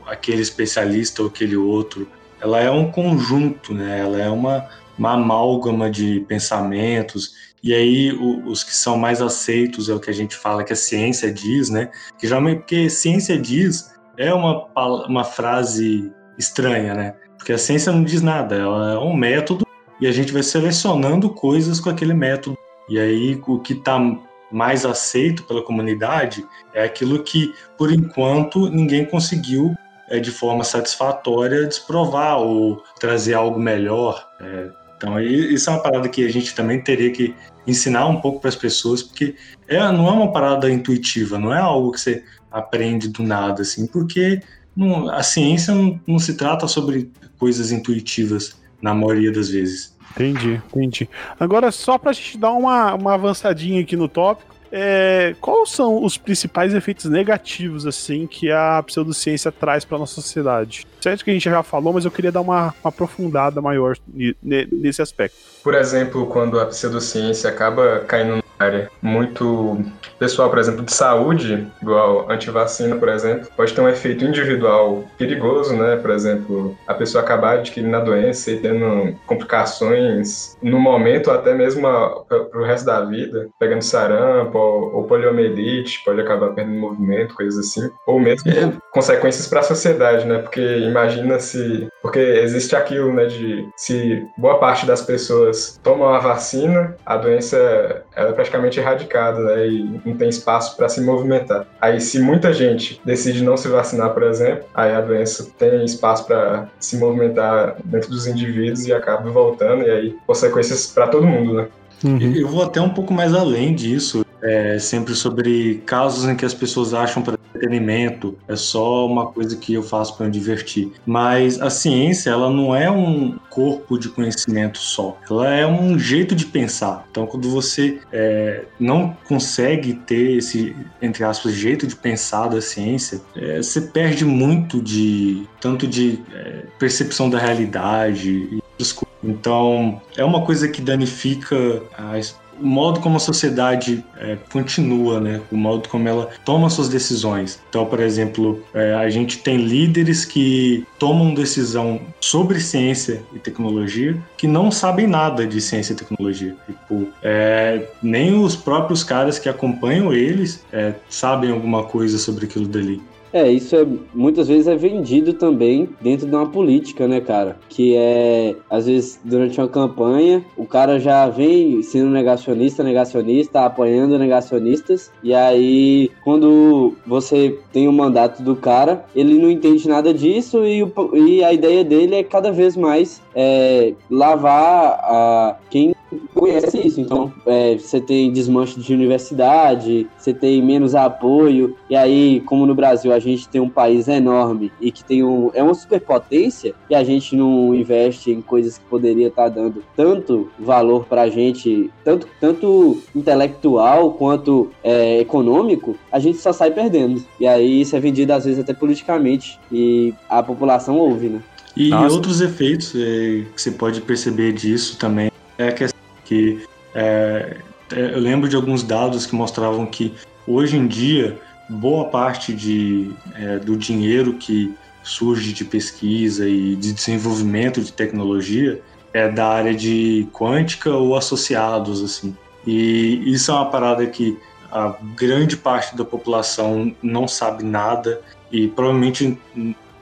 [SPEAKER 3] aquele especialista ou aquele outro ela é um conjunto, né? Ela é uma, uma amálgama de pensamentos. E aí o, os que são mais aceitos é o que a gente fala que a ciência diz, né? Que geralmente porque ciência diz é uma, uma frase estranha, né? Porque a ciência não diz nada, ela é um método e a gente vai selecionando coisas com aquele método. E aí o que está mais aceito pela comunidade é aquilo que, por enquanto, ninguém conseguiu é, de forma satisfatória desprovar ou trazer algo melhor. É, então, isso é uma parada que a gente também teria que ensinar um pouco para as pessoas, porque é, não é uma parada intuitiva, não é algo que você aprende do nada, assim, porque não, a ciência não, não se trata sobre coisas intuitivas na maioria das vezes.
[SPEAKER 1] Entendi, entendi. Agora, só para a gente dar uma, uma avançadinha aqui no tópico, é, quais são os principais efeitos negativos assim que a pseudociência traz para nossa sociedade? Certo que a gente já falou, mas eu queria dar uma, uma aprofundada maior nesse aspecto.
[SPEAKER 2] Por exemplo, quando a pseudociência acaba caindo área muito pessoal, por exemplo, de saúde, igual antivacina, por exemplo, pode ter um efeito individual perigoso, né? Por exemplo, a pessoa acabar adquirindo a doença e tendo complicações no momento, até mesmo para o resto da vida, pegando sarampo ou, ou poliomielite, pode acabar perdendo movimento, coisas assim, ou mesmo é. consequências para a sociedade, né? Porque imagina se, porque existe aquilo, né? De se boa parte das pessoas tomam a vacina, a doença ela é praticamente erradicada, né? E não tem espaço para se movimentar. Aí, se muita gente decide não se vacinar, por exemplo, aí a doença tem espaço para se movimentar dentro dos indivíduos e acaba voltando, e aí consequências para todo mundo, né?
[SPEAKER 3] Uhum. Eu vou até um pouco mais além disso, é, sempre sobre casos em que as pessoas acham para entretenimento é só uma coisa que eu faço para me divertir. Mas a ciência, ela não é um corpo de conhecimento só, ela é um jeito de pensar. Então, quando você é, não consegue ter esse, entre aspas, jeito de pensar da ciência, é, você perde muito de tanto de é, percepção da realidade e então, é uma coisa que danifica a, o modo como a sociedade é, continua, né? O modo como ela toma suas decisões. Então, por exemplo, é, a gente tem líderes que tomam decisão sobre ciência e tecnologia que não sabem nada de ciência e tecnologia. Tipo, é, nem os próprios caras que acompanham eles é, sabem alguma coisa sobre aquilo dali.
[SPEAKER 4] É, isso é muitas vezes é vendido também dentro de uma política, né, cara? Que é, às vezes, durante uma campanha, o cara já vem sendo negacionista, negacionista, apoiando negacionistas, e aí, quando você tem o mandato do cara, ele não entende nada disso e, o, e a ideia dele é cada vez mais é, lavar a quem conhece isso. Então, é, você tem desmanche de universidade, você tem menos apoio, e aí, como no Brasil a gente tem um país enorme e que tem um, é uma superpotência, e a gente não investe em coisas que poderia estar tá dando tanto valor para a gente, tanto, tanto intelectual quanto é, econômico, a gente só sai perdendo. E aí isso é vendido às vezes até politicamente, e a população ouve, né?
[SPEAKER 3] E Nossa. outros efeitos é, que você pode perceber disso também é a questão que é, é, eu lembro de alguns dados que mostravam que hoje em dia boa parte de, é, do dinheiro que surge de pesquisa e de desenvolvimento de tecnologia é da área de quântica ou associados assim e isso é uma parada que a grande parte da população não sabe nada e provavelmente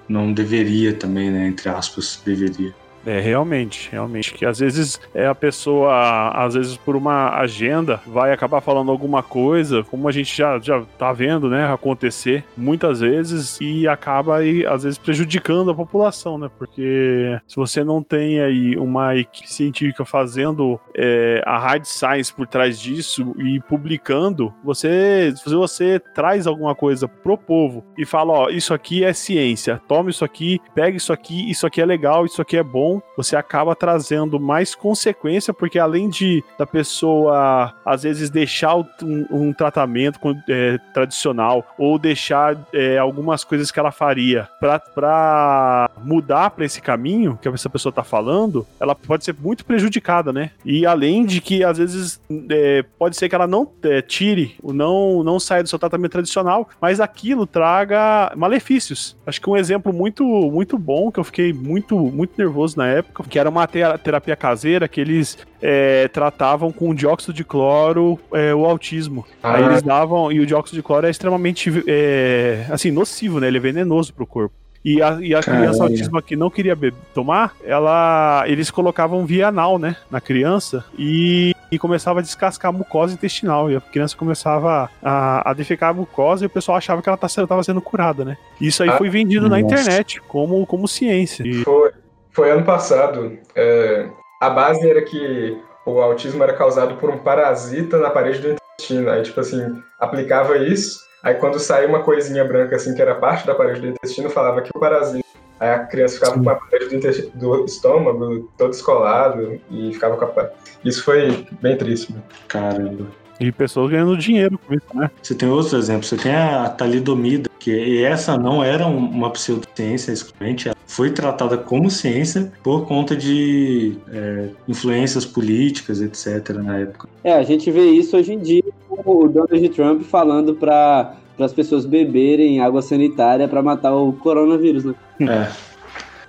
[SPEAKER 3] não deveria também, né, entre aspas, deveria.
[SPEAKER 1] É, realmente, realmente. Que às vezes é a pessoa, às vezes por uma agenda, vai acabar falando alguma coisa, como a gente já, já tá vendo, né, acontecer muitas vezes, e acaba aí, às vezes, prejudicando a população, né? Porque se você não tem aí uma equipe científica fazendo é, a hard science por trás disso e publicando, você, se você traz alguma coisa pro povo e fala, ó, isso aqui é ciência, toma isso aqui, pega isso aqui, isso aqui é legal, isso aqui é bom, você acaba trazendo mais consequência, porque além de da pessoa às vezes deixar um, um tratamento é, tradicional ou deixar é, algumas coisas que ela faria para mudar para esse caminho que essa pessoa está falando, ela pode ser muito prejudicada, né? E além de que às vezes é, pode ser que ela não é, tire, não não saia do seu tratamento tradicional, mas aquilo traga malefícios. Acho que um exemplo muito muito bom que eu fiquei muito muito nervoso na na época, que era uma terapia caseira que eles é, tratavam com dióxido de cloro é, o autismo. Ah. Aí eles davam, e o dióxido de cloro é extremamente, é, assim, nocivo, né? Ele é venenoso pro corpo. E a, e a criança autismo que não queria beber, tomar, ela, eles colocavam via anal, né, na criança e, e começava a descascar a mucosa intestinal. E a criança começava a, a defecar a mucosa e o pessoal achava que ela estava sendo curada, né? Isso aí ah, foi vendido nossa. na internet como, como ciência. E...
[SPEAKER 2] Foi, foi ano passado. É, a base era que o autismo era causado por um parasita na parede do intestino. Aí, tipo assim, aplicava isso Aí quando saiu uma coisinha branca assim, que era parte da parede do intestino, falava que o parasita. Aí a criança ficava Sim. com a parede do, do, estômago todo escolado e ficava com a. Isso foi bem triste. Né?
[SPEAKER 3] Caramba.
[SPEAKER 1] E pessoas ganhando dinheiro com isso, né?
[SPEAKER 3] Você tem outros exemplos. Você tem a talidomida, que essa não era uma pseudociência excluente, ela foi tratada como ciência por conta de é, influências políticas, etc., na época.
[SPEAKER 4] É, a gente vê isso hoje em dia com o Donald Trump falando para as pessoas beberem água sanitária para matar o coronavírus, né?
[SPEAKER 2] É.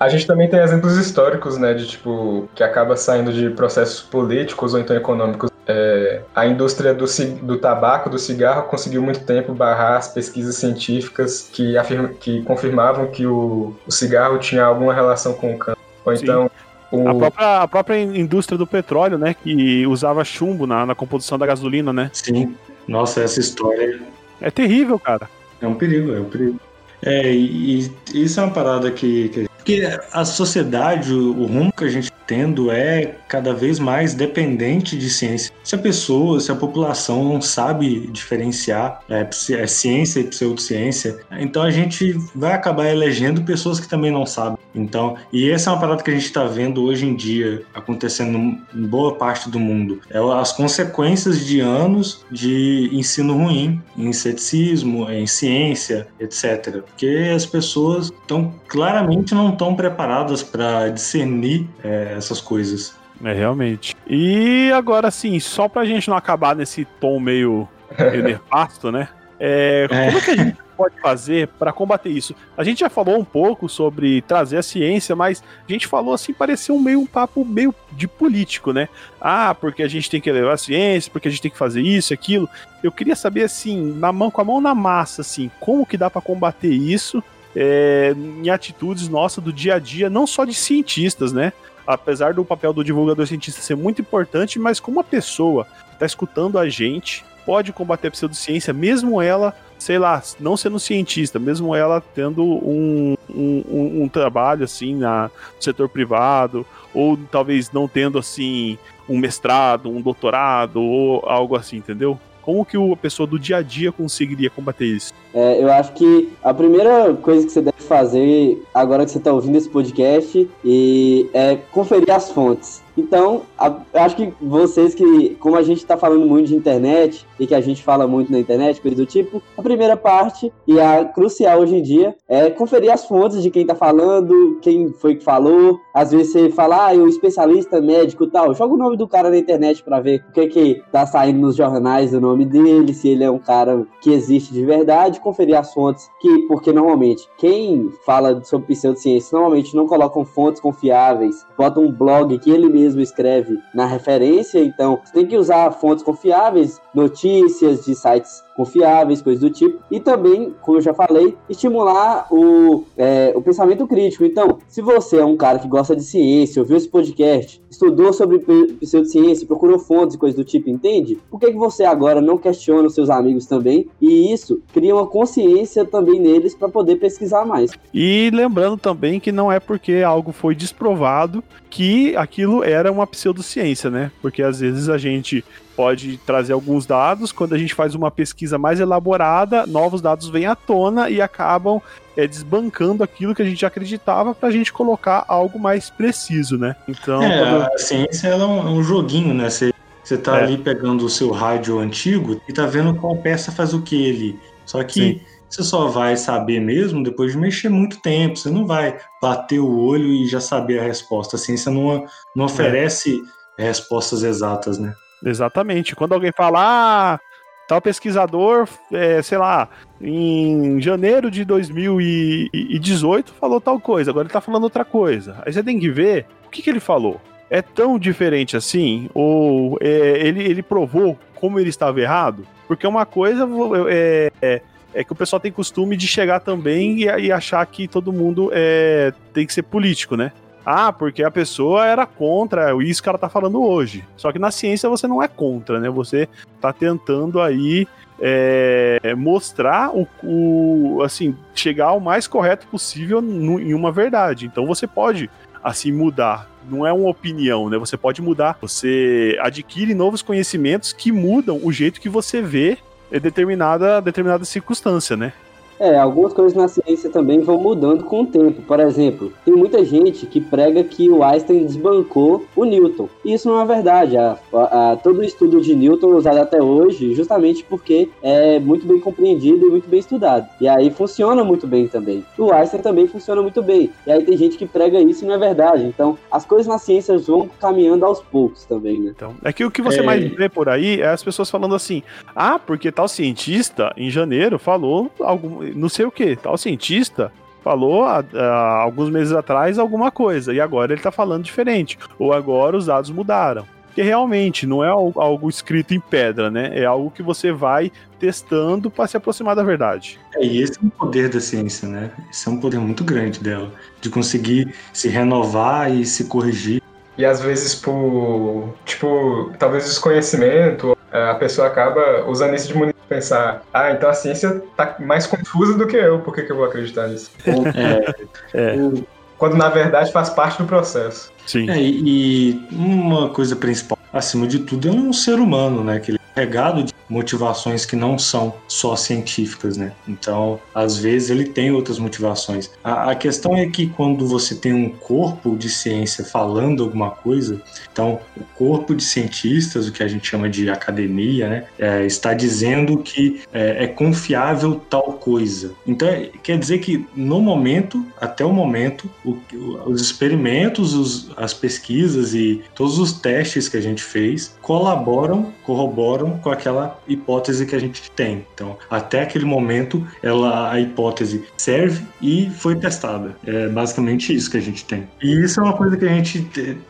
[SPEAKER 2] A gente também tem exemplos históricos, né, de tipo, que acaba saindo de processos políticos ou então econômicos. É, a indústria do, do tabaco, do cigarro, conseguiu muito tempo barrar as pesquisas científicas que, afirma, que confirmavam que o, o cigarro tinha alguma relação com o câncer. Ou então.
[SPEAKER 1] O... A, própria, a própria indústria do petróleo, né, que usava chumbo na, na composição da gasolina, né?
[SPEAKER 3] Sim. Nossa, essa história.
[SPEAKER 1] É terrível, cara.
[SPEAKER 3] É um perigo, é um perigo. É, e, e isso é uma parada que, que porque a sociedade, o rumo que a gente tá tendo é cada vez mais dependente de ciência. Se a pessoa, se a população não sabe diferenciar é, é ciência e pseudociência, então a gente vai acabar elegendo pessoas que também não sabem. Então, e essa é uma parada que a gente está vendo hoje em dia acontecendo em boa parte do mundo. É as consequências de anos de ensino ruim, em ceticismo, em ciência, etc. Porque as pessoas estão claramente não estão preparadas para discernir é, essas coisas.
[SPEAKER 1] É, realmente. E agora, sim, só pra gente não acabar nesse tom meio, meio nefasto, né? É, é. Como é que a gente pode fazer para combater isso? A gente já falou um pouco sobre trazer a ciência, mas a gente falou assim, pareceu um meio um papo meio de político, né? Ah, porque a gente tem que levar a ciência, porque a gente tem que fazer isso, aquilo. Eu queria saber assim, na mão com a mão na massa, assim, como que dá para combater isso é, em atitudes nossas do dia a dia, não só de cientistas, né? Apesar do papel do divulgador cientista ser muito importante, mas como uma pessoa está escutando a gente pode combater a pseudociência, mesmo ela, sei lá, não sendo cientista, mesmo ela tendo um, um, um trabalho assim na, no setor privado, ou talvez não tendo assim um mestrado, um doutorado, ou algo assim, entendeu? Como que a pessoa do dia a dia conseguiria combater isso?
[SPEAKER 4] É, eu acho que a primeira coisa que você deve fazer agora que você está ouvindo esse podcast e é conferir as fontes. Então, a, acho que vocês que, como a gente está falando muito de internet e que a gente fala muito na internet, coisa do tipo, a primeira parte e a crucial hoje em dia é conferir as fontes de quem está falando, quem foi que falou. Às vezes você fala, ah, o especialista médico tal, joga o nome do cara na internet para ver o que que tá saindo nos jornais o nome dele, se ele é um cara que existe de verdade, conferir as fontes que, porque normalmente quem fala sobre pseudociência normalmente não colocam fontes confiáveis, bota um blog que ele mesmo escreve na referência, então você tem que usar fontes confiáveis, notícias de sites confiáveis, coisas do tipo, e também, como eu já falei, estimular o, é, o pensamento crítico. Então, se você é um cara que gosta de ciência, ouviu esse podcast, estudou sobre pseudociência, procurou fontes e coisas do tipo, entende? Por que, que você agora não questiona os seus amigos também? E isso cria uma consciência também neles para poder pesquisar mais.
[SPEAKER 1] E lembrando também que não é porque algo foi desprovado que aquilo era uma pseudociência, né? Porque às vezes a gente pode trazer alguns dados, quando a gente faz uma pesquisa mais elaborada, novos dados vêm à tona e acabam é, desbancando aquilo que a gente acreditava para a gente colocar algo mais preciso, né?
[SPEAKER 3] Então. É, quando... a ciência é um, um joguinho, né? Você, você tá é. ali pegando o seu rádio antigo e tá vendo qual peça faz o que ali. Só que. Sim. Você só vai saber mesmo depois de mexer muito tempo. Você não vai bater o olho e já saber a resposta. A ciência não, não é. oferece respostas exatas, né?
[SPEAKER 1] Exatamente. Quando alguém fala, ah, tal pesquisador, é, sei lá, em janeiro de 2018 falou tal coisa, agora ele tá falando outra coisa. Aí você tem que ver O que, que ele falou? É tão diferente assim? Ou é, ele, ele provou como ele estava errado? Porque uma coisa é, é, é, que o pessoal tem costume de chegar também e, e achar que todo mundo é, tem que ser político, né? Ah, porque a pessoa era contra isso que ela tá falando hoje. Só que na ciência você não é contra, né? Você tá tentando aí é, mostrar o, o, assim, chegar ao mais correto possível no, em uma verdade. Então você pode assim mudar. Não é uma opinião, né? Você pode mudar. Você adquire novos conhecimentos que mudam o jeito que você vê determinada determinada circunstância, né?
[SPEAKER 4] É, algumas coisas na ciência também vão mudando com o tempo. Por exemplo, tem muita gente que prega que o Einstein desbancou o Newton. E isso não é verdade. A, a, a, todo o estudo de Newton é usado até hoje justamente porque é muito bem compreendido e muito bem estudado. E aí funciona muito bem também. O Einstein também funciona muito bem. E aí tem gente que prega isso e não é verdade. Então, as coisas na ciência vão caminhando aos poucos também, né?
[SPEAKER 1] Então, é que o que você é... mais vê por aí é as pessoas falando assim: ah, porque tal cientista em janeiro falou algum não sei o que, tal cientista falou há, há, alguns meses atrás alguma coisa e agora ele está falando diferente, ou agora os dados mudaram. Que realmente não é algo escrito em pedra, né? É algo que você vai testando para se aproximar da verdade.
[SPEAKER 3] É, e esse é o poder da ciência, né? Esse é um poder muito grande dela, de conseguir se renovar e se corrigir.
[SPEAKER 2] E às vezes por, tipo, talvez desconhecimento, a pessoa acaba usando isso de pensar, ah, então a ciência tá mais confusa do que eu, por que, que eu vou acreditar nisso? É, é. Quando na verdade faz parte do processo.
[SPEAKER 3] Sim. É, e uma coisa principal, acima de tudo, é um ser humano, né? Que ele é regado de motivações que não são só científicas, né? Então, às vezes ele tem outras motivações. A, a, questão é que quando você tem um corpo de ciência falando alguma coisa, então o corpo de cientistas, o que a gente chama de academia, né, é, está dizendo que é, é confiável tal coisa. Então, é, quer dizer que no momento, até o momento, o, os experimentos, os, as pesquisas e todos os testes que a gente fez colaboram, corroboram com aquela hipótese que a gente tem. Então, até aquele momento, ela, a hipótese serve e foi testada. É basicamente isso que a gente tem. E isso é uma coisa que a gente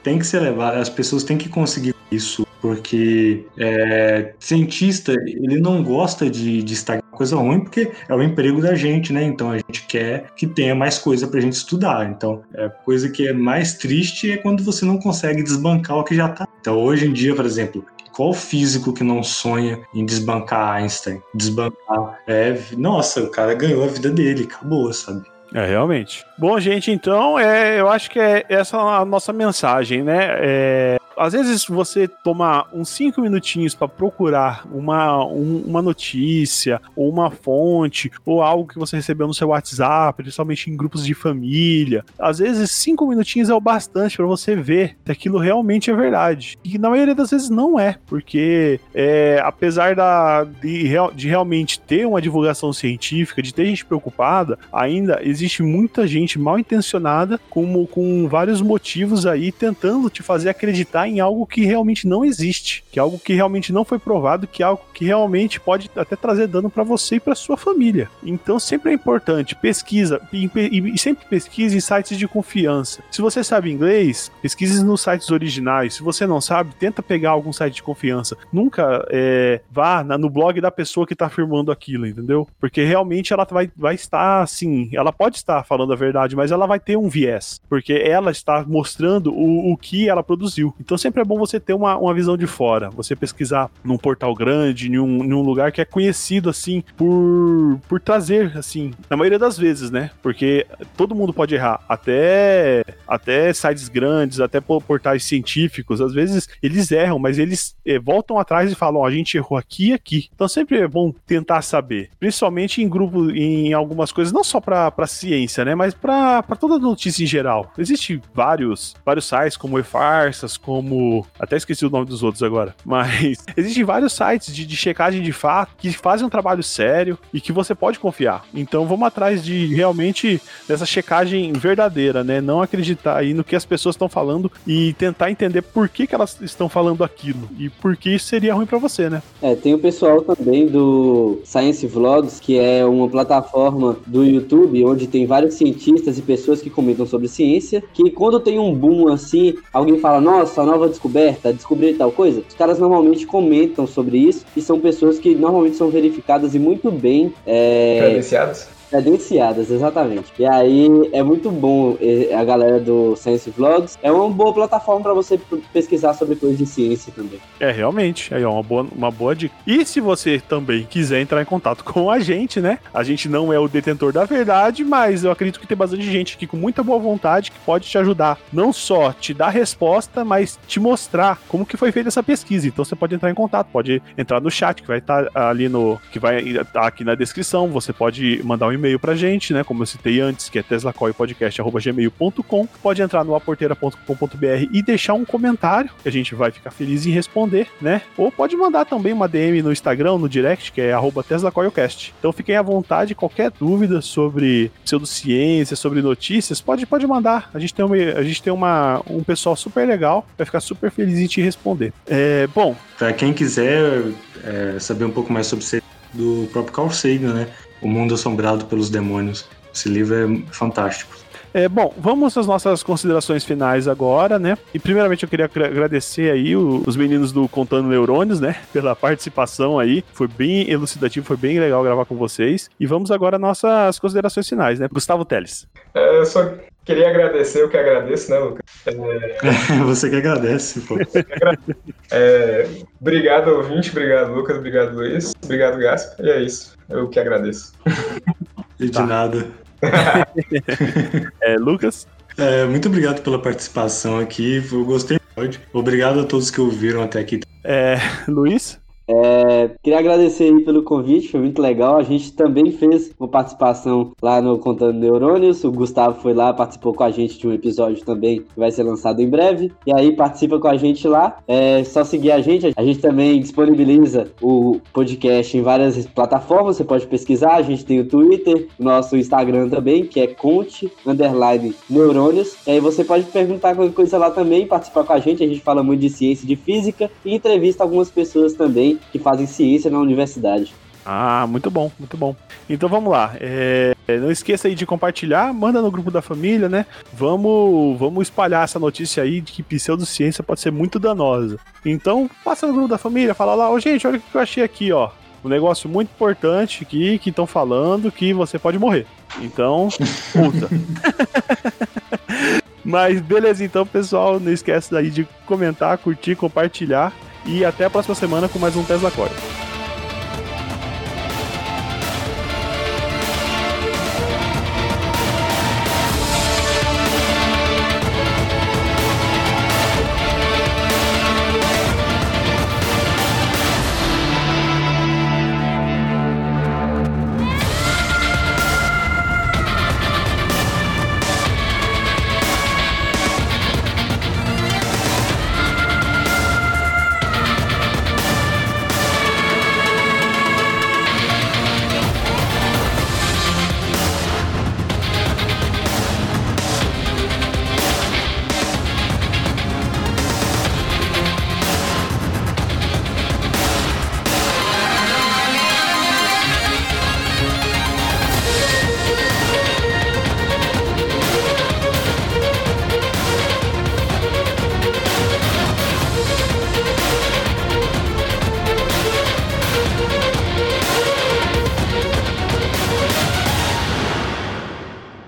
[SPEAKER 3] tem que se levar, as pessoas têm que conseguir isso porque é, cientista ele não gosta de, de estar coisa ruim porque é o emprego da gente, né? Então a gente quer que tenha mais coisa para a gente estudar. Então, é coisa que é mais triste é quando você não consegue desbancar o que já tá. Então, hoje em dia, por exemplo, qual físico que não sonha em desbancar Einstein? Desbancar. É, nossa, o cara ganhou a vida dele, acabou, sabe?
[SPEAKER 1] É, realmente. Bom, gente, então, é, eu acho que é essa a nossa mensagem, né? É, às vezes você toma uns cinco minutinhos para procurar uma, um, uma notícia, ou uma fonte, ou algo que você recebeu no seu WhatsApp, principalmente em grupos de família. Às vezes, cinco minutinhos é o bastante para você ver se aquilo realmente é verdade. E na maioria das vezes não é, porque é, apesar da, de, de realmente ter uma divulgação científica, de ter gente preocupada, ainda existe muita gente mal intencionada, com vários motivos aí, tentando te fazer acreditar em algo que realmente não existe, que é algo que realmente não foi provado, que é algo que realmente pode até trazer dano para você e para sua família. Então sempre é importante pesquisa e, e, sempre pesquise em sites de confiança. Se você sabe inglês, pesquise nos sites originais. Se você não sabe, tenta pegar algum site de confiança. Nunca é, vá na, no blog da pessoa que está afirmando aquilo, entendeu? Porque realmente ela vai, vai estar assim, ela pode estar falando a verdade, mas ela vai ter um viés, porque ela está mostrando o, o que ela produziu. Então então sempre é bom você ter uma, uma visão de fora, você pesquisar num portal grande, em um, em um lugar que é conhecido assim por, por trazer, assim, na maioria das vezes, né? Porque todo mundo pode errar, até, até sites grandes, até portais científicos, às vezes eles erram, mas eles é, voltam atrás e falam: oh, a gente errou aqui e aqui. Então sempre é bom tentar saber, principalmente em grupo, em algumas coisas, não só para ciência, né? Mas para toda notícia em geral. Existem vários, vários sites como e-farsas, como como. Até esqueci o nome dos outros agora. Mas existem vários sites de, de checagem de fato que fazem um trabalho sério e que você pode confiar. Então vamos atrás de realmente dessa checagem verdadeira, né? Não acreditar aí no que as pessoas estão falando e tentar entender por que, que elas estão falando aquilo e por que isso seria ruim para você, né?
[SPEAKER 4] É, tem o pessoal também do Science Vlogs, que é uma plataforma do YouTube onde tem vários cientistas e pessoas que comentam sobre ciência, que quando tem um boom assim, alguém fala, nossa, descoberta, descobrir tal coisa, os caras normalmente comentam sobre isso e são pessoas que normalmente são verificadas e muito bem
[SPEAKER 2] é, credenciadas
[SPEAKER 4] Credenciadas, exatamente. E aí é muito bom a galera do Science Vlogs. É uma boa plataforma para você pesquisar sobre coisas de ciência também.
[SPEAKER 1] É, realmente. Aí é uma boa, uma boa dica. E se você também quiser entrar em contato com a gente, né? A gente não é o detentor da verdade, mas eu acredito que tem bastante gente aqui com muita boa vontade que pode te ajudar. Não só te dar resposta, mas te mostrar como que foi feita essa pesquisa. Então você pode entrar em contato, pode entrar no chat que vai estar ali no. que vai estar aqui na descrição. Você pode mandar um e-mail pra gente, né? Como eu citei antes, que é teslacoilpodcast.gmail.com. Pode entrar no aporteira.com.br e deixar um comentário, que a gente vai ficar feliz em responder, né? Ou pode mandar também uma DM no Instagram, no direct, que é teslacoilcast. Então fiquem à vontade, qualquer dúvida sobre pseudociência, sobre notícias, pode, pode mandar. A gente tem, uma, a gente tem uma, um pessoal super legal, vai ficar super feliz em te responder. É, bom.
[SPEAKER 3] Para quem quiser é, saber um pouco mais sobre do próprio Carl Sagan, né? O Mundo Assombrado pelos Demônios. Esse livro é fantástico.
[SPEAKER 1] É, bom, vamos às nossas considerações finais agora, né? E primeiramente eu queria agradecer aí os meninos do Contando Neurônios, né? Pela participação aí. Foi bem elucidativo, foi bem legal gravar com vocês. E vamos agora às nossas considerações finais, né? Gustavo Teles.
[SPEAKER 2] É, eu só queria agradecer, eu que agradeço, né, Lucas?
[SPEAKER 3] É... Você que agradece, pô.
[SPEAKER 2] É... Obrigado, ouvinte, obrigado, Lucas, obrigado, Luiz, obrigado, Gaspa, e é isso. Eu que agradeço.
[SPEAKER 3] E de tá. nada.
[SPEAKER 1] é, Lucas?
[SPEAKER 3] É, muito obrigado pela participação aqui. Eu gostei muito. Obrigado a todos que ouviram até aqui.
[SPEAKER 1] É, Luiz?
[SPEAKER 4] É, queria agradecer aí pelo convite, foi muito legal. A gente também fez uma participação lá no Contando Neurônios. O Gustavo foi lá, participou com a gente de um episódio também que vai ser lançado em breve. E aí participa com a gente lá. É só seguir a gente. A gente também disponibiliza o podcast em várias plataformas. Você pode pesquisar. A gente tem o Twitter, nosso Instagram também, que é Conte Underline Neurônios. E aí você pode perguntar qualquer coisa lá também, participar com a gente. A gente fala muito de ciência de física e entrevista algumas pessoas também que fazem ciência na universidade.
[SPEAKER 1] Ah, muito bom, muito bom. Então vamos lá. É, não esqueça aí de compartilhar, manda no grupo da família, né? Vamos, vamos espalhar essa notícia aí de que pseudociência pode ser muito danosa. Então, passa no grupo da família, fala lá, ô oh, gente, olha o que eu achei aqui, ó. Um negócio muito importante aqui que estão falando que você pode morrer. Então, usa. Mas beleza, então, pessoal, não esquece aí de comentar, curtir, compartilhar. E até a próxima semana com mais um Tesla Core.